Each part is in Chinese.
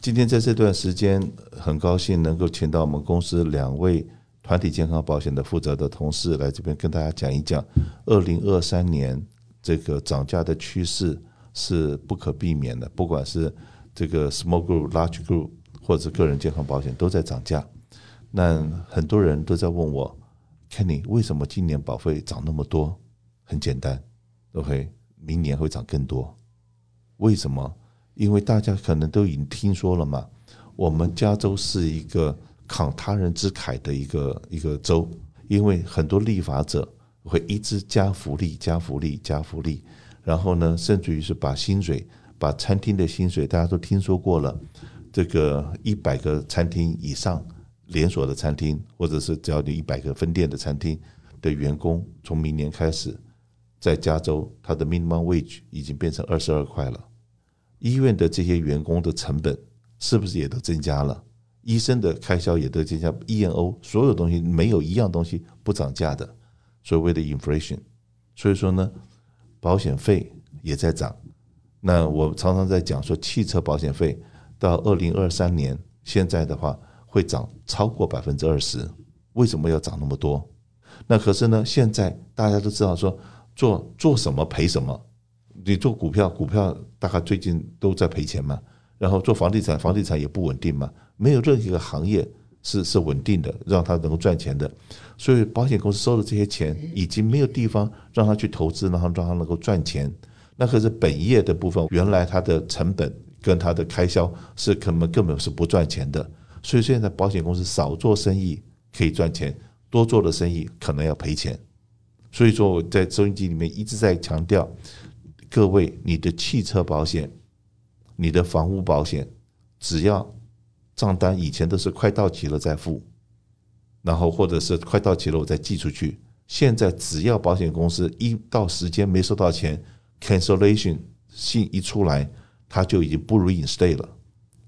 今天在这段时间，很高兴能够请到我们公司两位团体健康保险的负责的同事来这边跟大家讲一讲，二零二三年这个涨价的趋势是不可避免的，不管是这个 small group、large group 或者个人健康保险都在涨价。那很多人都在问我，Kenny，为什么今年保费涨那么多？很简单，OK，明年会涨更多。为什么？因为大家可能都已经听说了嘛，我们加州是一个慷他人之慨的一个一个州，因为很多立法者会一直加福利、加福利、加福利，然后呢，甚至于是把薪水、把餐厅的薪水，大家都听说过了，这个一百个餐厅以上。连锁的餐厅，或者是只要你一百个分店的餐厅的员工，从明年开始，在加州，他的 minimum wage 已经变成二十二块了。医院的这些员工的成本是不是也都增加了？医生的开销也都增加，E&O 所有东西没有一样东西不涨价的，所谓的 inflation。所以说呢，保险费也在涨。那我常常在讲说，汽车保险费到二零二三年，现在的话。会涨超过百分之二十，为什么要涨那么多？那可是呢，现在大家都知道说做做什么赔什么。你做股票，股票大概最近都在赔钱嘛。然后做房地产，房地产也不稳定嘛。没有任何一个行业是是稳定的，让它能够赚钱的。所以保险公司收的这些钱，已经没有地方让他去投资，然后让他能够赚钱。那可是本业的部分，原来它的成本跟它的开销是根本根本是不赚钱的。所以现在保险公司少做生意可以赚钱，多做的生意可能要赔钱。所以说我在收音机里面一直在强调，各位，你的汽车保险、你的房屋保险，只要账单以前都是快到期了再付，然后或者是快到期了我再寄出去。现在只要保险公司一到时间没收到钱，cancellation 信一出来，他就已经不 reinstate 了。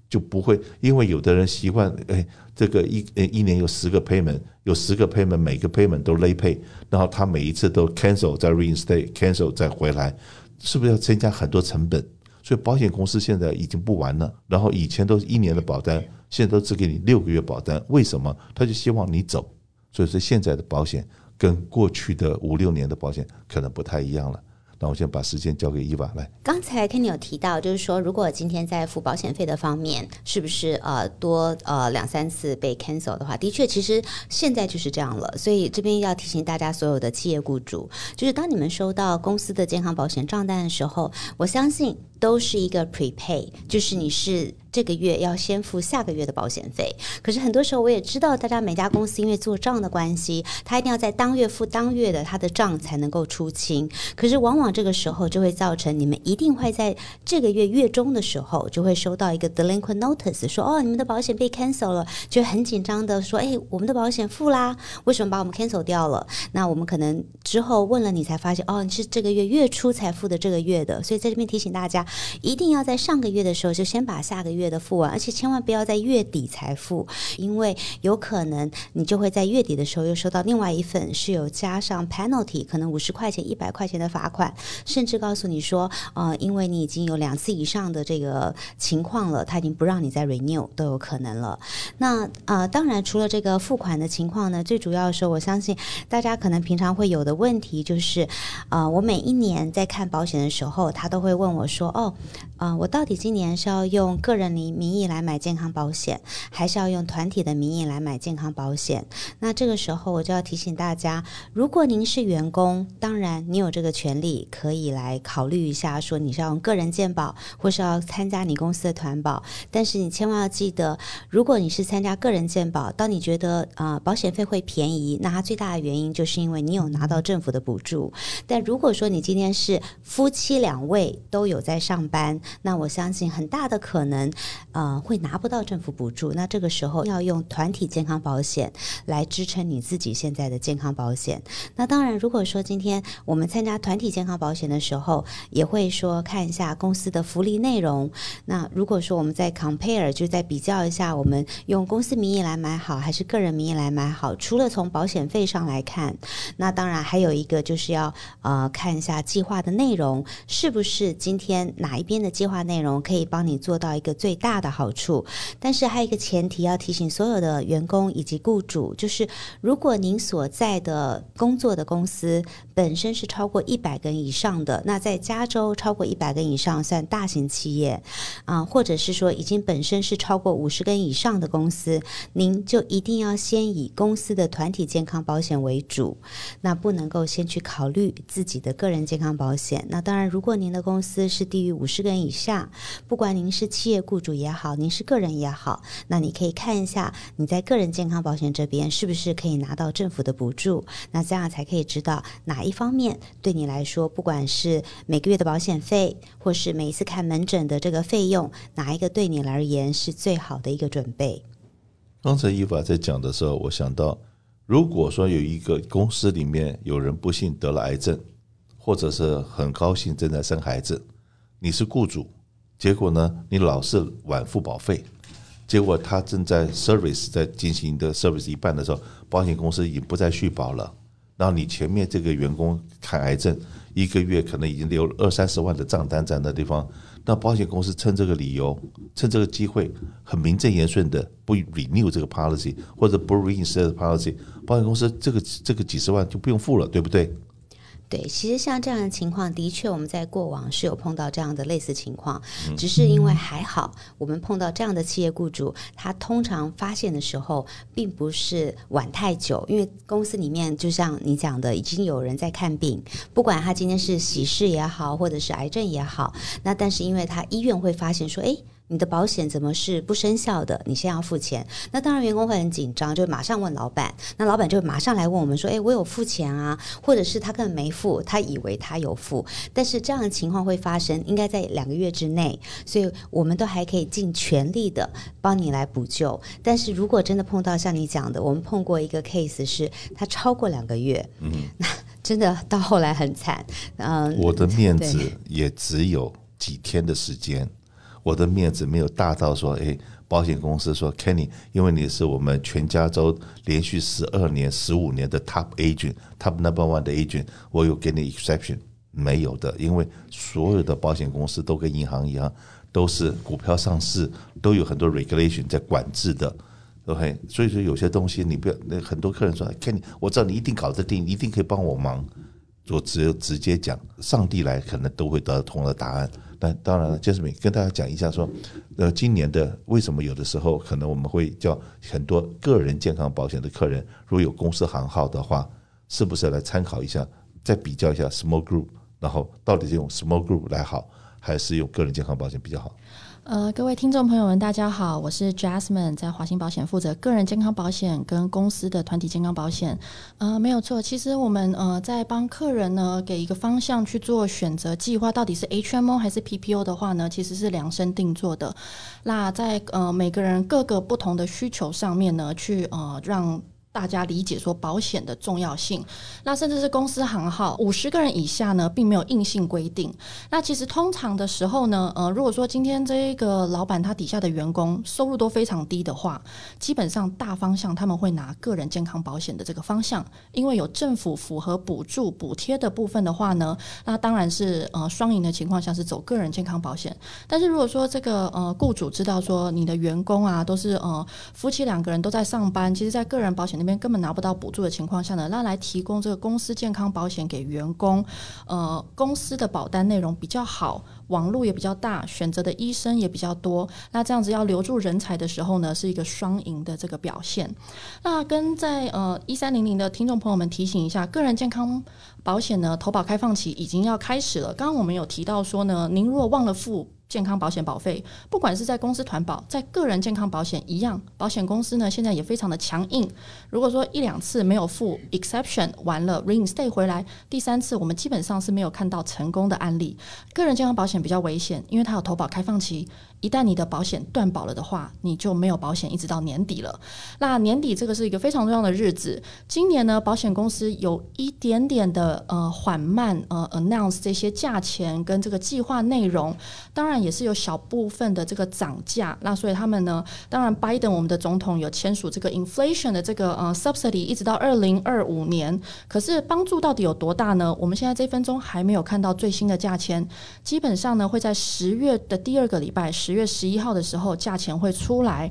就不会，因为有的人习惯，哎，这个一呃一年有十个 payment，有十个 payment，每个 payment 都 late pay，然后他每一次都 cancel 再 reinstate，cancel 再回来，是不是要增加很多成本？所以保险公司现在已经不玩了，然后以前都是一年的保单，现在都只给你六个月保单，为什么？他就希望你走，所以说现在的保险跟过去的五六年的保险可能不太一样了。那我先把时间交给伊娃来。刚才 Kenny 有提到，就是说，如果今天在付保险费的方面，是不是呃多呃两三次被 cancel 的话，的确，其实现在就是这样了。所以这边要提醒大家，所有的企业雇主，就是当你们收到公司的健康保险账单的时候，我相信都是一个 prepay，就是你是。这个月要先付下个月的保险费，可是很多时候我也知道，大家每家公司因为做账的关系，他一定要在当月付当月的他的账才能够出清。可是往往这个时候就会造成你们一定会在这个月月中的时候就会收到一个 delinquent notice，说哦，你们的保险被 cancel 了，就很紧张的说，哎，我们的保险付啦，为什么把我们 cancel 掉了？那我们可能之后问了你才发现，哦，你是这个月月初才付的这个月的，所以在这边提醒大家，一定要在上个月的时候就先把下个月。月的付完，而且千万不要在月底才付，因为有可能你就会在月底的时候又收到另外一份是有加上 penalty，可能五十块钱、一百块钱的罚款，甚至告诉你说，呃，因为你已经有两次以上的这个情况了，他已经不让你再 renew 都有可能了。那呃，当然除了这个付款的情况呢，最主要的时候，我相信大家可能平常会有的问题就是，呃，我每一年在看保险的时候，他都会问我说，哦，呃，我到底今年是要用个人你名义来买健康保险，还是要用团体的名义来买健康保险？那这个时候我就要提醒大家，如果您是员工，当然你有这个权利，可以来考虑一下，说你是要用个人健保，或是要参加你公司的团保。但是你千万要记得，如果你是参加个人健保，当你觉得啊、呃、保险费会便宜，那它最大的原因就是因为你有拿到政府的补助。但如果说你今天是夫妻两位都有在上班，那我相信很大的可能。呃，会拿不到政府补助，那这个时候要用团体健康保险来支撑你自己现在的健康保险。那当然，如果说今天我们参加团体健康保险的时候，也会说看一下公司的福利内容。那如果说我们在 compare，就再比较一下，我们用公司名义来买好，还是个人名义来买好？除了从保险费上来看，那当然还有一个就是要呃看一下计划的内容，是不是今天哪一边的计划内容可以帮你做到一个最最大的好处。但是还有一个前提要提醒所有的员工以及雇主，就是如果您所在的工作的公司本身是超过一百个人以上的，那在加州超过一百个人以上算大型企业啊，或者是说已经本身是超过五十个人以上的公司，您就一定要先以公司的团体健康保险为主，那不能够先去考虑自己的个人健康保险。那当然，如果您的公司是低于五十个人以下，不管您是企业雇主也好，您是个人也好，那你可以看一下你在个人健康保险这边是不是可以拿到政府的补助，那这样才可以知道哪一方面对你来说，不管是每个月的保险费，或是每一次看门诊的这个费用，哪一个对你而言是最好的一个准备。刚才伊法在讲的时候，我想到，如果说有一个公司里面有人不幸得了癌症，或者是很高兴正在生孩子，你是雇主，结果呢，你老是晚付保费，结果他正在 service 在进行的 service 一半的时候，保险公司已经不再续保了，然后你前面这个员工看癌症，一个月可能已经留了二三十万的账单在那地方。那保险公司趁这个理由，趁这个机会，很名正言顺的不 renew 这个 policy，或者不 reinstate policy，保险公司这个这个几十万就不用付了，对不对？对，其实像这样的情况，的确我们在过往是有碰到这样的类似情况，只是因为还好，我们碰到这样的企业雇主，他通常发现的时候，并不是晚太久，因为公司里面就像你讲的，已经有人在看病，不管他今天是喜事也好，或者是癌症也好，那但是因为他医院会发现说，哎。你的保险怎么是不生效的？你先要付钱，那当然员工会很紧张，就马上问老板，那老板就马上来问我们说：“诶，我有付钱啊？”或者是他根本没付，他以为他有付，但是这样的情况会发生，应该在两个月之内，所以我们都还可以尽全力的帮你来补救。但是如果真的碰到像你讲的，我们碰过一个 case 是他超过两个月，嗯，那真的到后来很惨，嗯，我的面子也只有几天的时间。我的面子没有大到说，哎，保险公司说，Kenny，因为你是我们全加州连续十二年、十五年的 Top Agent，Top Number One 的 Agent，我有给你 Exception，没有的，因为所有的保险公司都跟银行一样，都是股票上市，都有很多 Regulation 在管制的，OK，所以说有些东西你不要，那很多客人说，Kenny，我知道你一定搞得定，一定可以帮我忙，我只有直接讲，上帝来可能都会得到同样的答案。但当然了，Jasmine 跟大家讲一下说，呃，今年的为什么有的时候可能我们会叫很多个人健康保险的客人，如果有公司行号的话，是不是来参考一下，再比较一下 small group，然后到底是用 small group 来好，还是用个人健康保险比较好？呃，各位听众朋友们，大家好，我是 Jasmine，在华兴保险负责个人健康保险跟公司的团体健康保险。呃，没有错，其实我们呃在帮客人呢给一个方向去做选择计划，到底是 HMO 还是 PPO 的话呢，其实是量身定做的。那在呃每个人各个不同的需求上面呢，去呃让。大家理解说保险的重要性，那甚至是公司行号五十个人以下呢，并没有硬性规定。那其实通常的时候呢，呃，如果说今天这个老板他底下的员工收入都非常低的话，基本上大方向他们会拿个人健康保险的这个方向，因为有政府符合补助补贴的部分的话呢，那当然是呃双赢的情况下是走个人健康保险。但是如果说这个呃雇主知道说你的员工啊都是呃夫妻两个人都在上班，其实在个人保险。那边根本拿不到补助的情况下呢，那来提供这个公司健康保险给员工，呃，公司的保单内容比较好，网络也比较大，选择的医生也比较多，那这样子要留住人才的时候呢，是一个双赢的这个表现。那跟在呃一三零零的听众朋友们提醒一下，个人健康保险呢，投保开放期已经要开始了。刚刚我们有提到说呢，您如果忘了付。健康保险保费，不管是在公司团保，在个人健康保险一样，保险公司呢现在也非常的强硬。如果说一两次没有付 exception 完了 reinstate 回来，第三次我们基本上是没有看到成功的案例。个人健康保险比较危险，因为它有投保开放期。一旦你的保险断保了的话，你就没有保险一直到年底了。那年底这个是一个非常重要的日子。今年呢，保险公司有一点点的呃缓慢呃 announce 这些价钱跟这个计划内容。当然也是有小部分的这个涨价。那所以他们呢，当然拜登我们的总统有签署这个 inflation 的这个呃 subsidy，一直到二零二五年。可是帮助到底有多大呢？我们现在这分钟还没有看到最新的价钱，基本上呢会在十月的第二个礼拜，十月十一号的时候价钱会出来。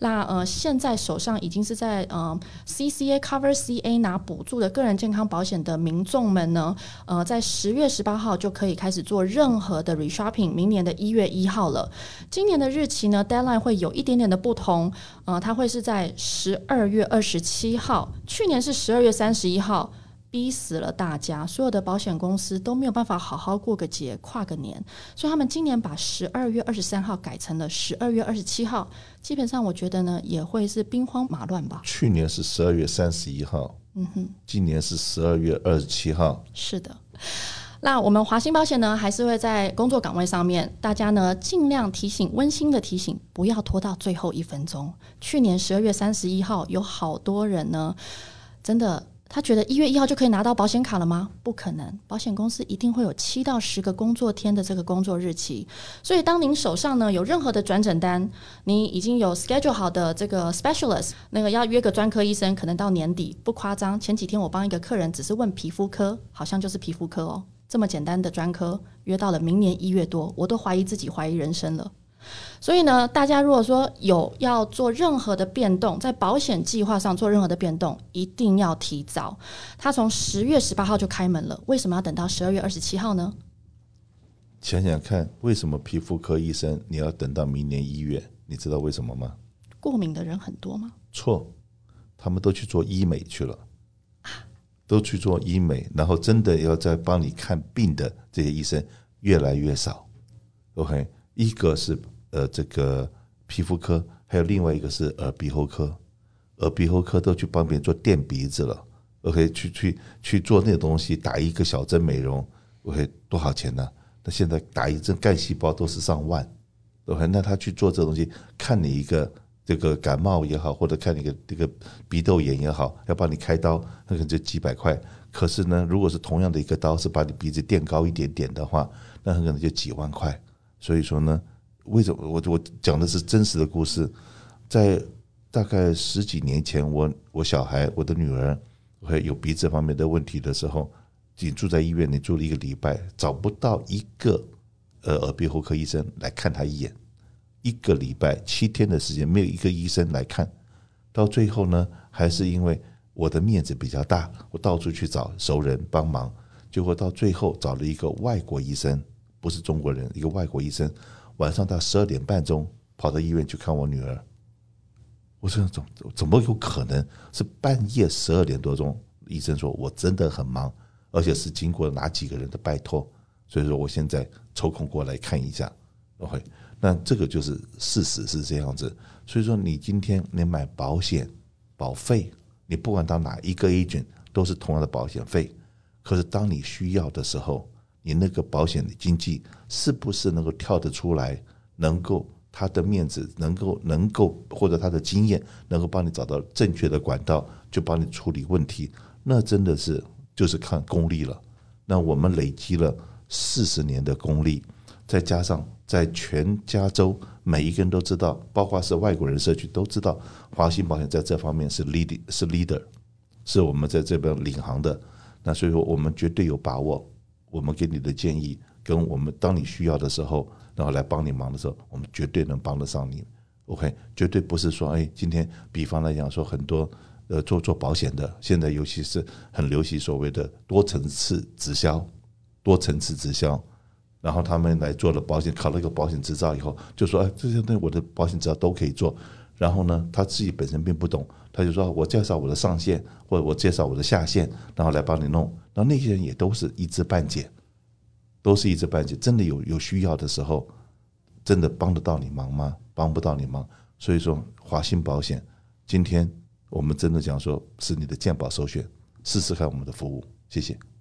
那呃现在手上已经是在呃 CCA Cover CA 拿补助的个人健康保险的民众们呢，呃在十月十八号就可以开始做任何的 reshopping，明年的一月一号了。今年的日期呢，deadline 会有一点点的不同，呃，它会是在十二月二十七号，去年是十二月三十一号。逼死了大家，所有的保险公司都没有办法好好过个节、跨个年，所以他们今年把十二月二十三号改成了十二月二十七号。基本上，我觉得呢，也会是兵荒马乱吧。去年是十二月三十一号，嗯哼，今年是十二月二十七号。是的，那我们华兴保险呢，还是会在工作岗位上面，大家呢尽量提醒、温馨的提醒，不要拖到最后一分钟。去年十二月三十一号，有好多人呢，真的。他觉得一月一号就可以拿到保险卡了吗？不可能，保险公司一定会有七到十个工作天的这个工作日期。所以，当您手上呢有任何的转诊单，你已经有 schedule 好的这个 specialist，那个要约个专科医生，可能到年底，不夸张。前几天我帮一个客人只是问皮肤科，好像就是皮肤科哦，这么简单的专科，约到了明年一月多，我都怀疑自己怀疑人生了。所以呢，大家如果说有要做任何的变动，在保险计划上做任何的变动，一定要提早。他从十月十八号就开门了，为什么要等到十二月二十七号呢？想想看，为什么皮肤科医生你要等到明年一月？你知道为什么吗？过敏的人很多吗？错，他们都去做医美去了，都去做医美，然后真的要在帮你看病的这些医生越来越少。OK，一个是。呃，这个皮肤科还有另外一个是耳鼻喉科，耳鼻喉科都去帮别人做垫鼻子了，OK，去去去做那个东西，打一个小针美容，OK，多少钱呢？那现在打一针干细胞都是上万，OK，那他去做这东西，看你一个这个感冒也好，或者看你一个这个鼻窦炎也好，要帮你开刀，那可能就几百块。可是呢，如果是同样的一个刀，是把你鼻子垫高一点点的话，那很可能就几万块。所以说呢。为什么我我讲的是真实的故事？在大概十几年前，我我小孩我的女儿会有鼻子方面的问题的时候，你住在医院，你住了一个礼拜，找不到一个呃耳鼻喉科医生来看她一眼，一个礼拜七天的时间没有一个医生来看，到最后呢，还是因为我的面子比较大，我到处去找熟人帮忙，结果到最后找了一个外国医生，不是中国人，一个外国医生。晚上到十二点半钟跑到医院去看我女儿，我说怎么怎么有可能是半夜十二点多钟？医生说我真的很忙，而且是经过哪几个人的拜托，所以说我现在抽空过来看一下。OK，那这个就是事实是这样子。所以说你今天你买保险保费，你不管到哪一个 agent 都是同样的保险费，可是当你需要的时候。你那个保险的经纪是不是能够跳得出来？能够他的面子能够能够或者他的经验能够帮你找到正确的管道，就帮你处理问题？那真的是就是看功力了。那我们累积了四十年的功力，再加上在全加州每一个人都知道，包括是外国人社区都知道，华兴保险在这方面是 lead 是 leader，是我们在这边领航的。那所以说，我们绝对有把握。我们给你的建议，跟我们当你需要的时候，然后来帮你忙的时候，我们绝对能帮得上你。OK，绝对不是说，哎，今天比方来讲说，很多呃做做保险的，现在尤其是很流行所谓的多层次直销，多层次直销，然后他们来做了保险，考了一个保险执照以后，就说，哎，这些东西我的保险执照都可以做。然后呢，他自己本身并不懂，他就说我介绍我的上线，或者我介绍我的下线，然后来帮你弄。然后那些人也都是一知半解，都是一知半解。真的有有需要的时候，真的帮得到你忙吗？帮不到你忙。所以说，华信保险，今天我们真的讲说是你的健保首选，试试看我们的服务。谢谢。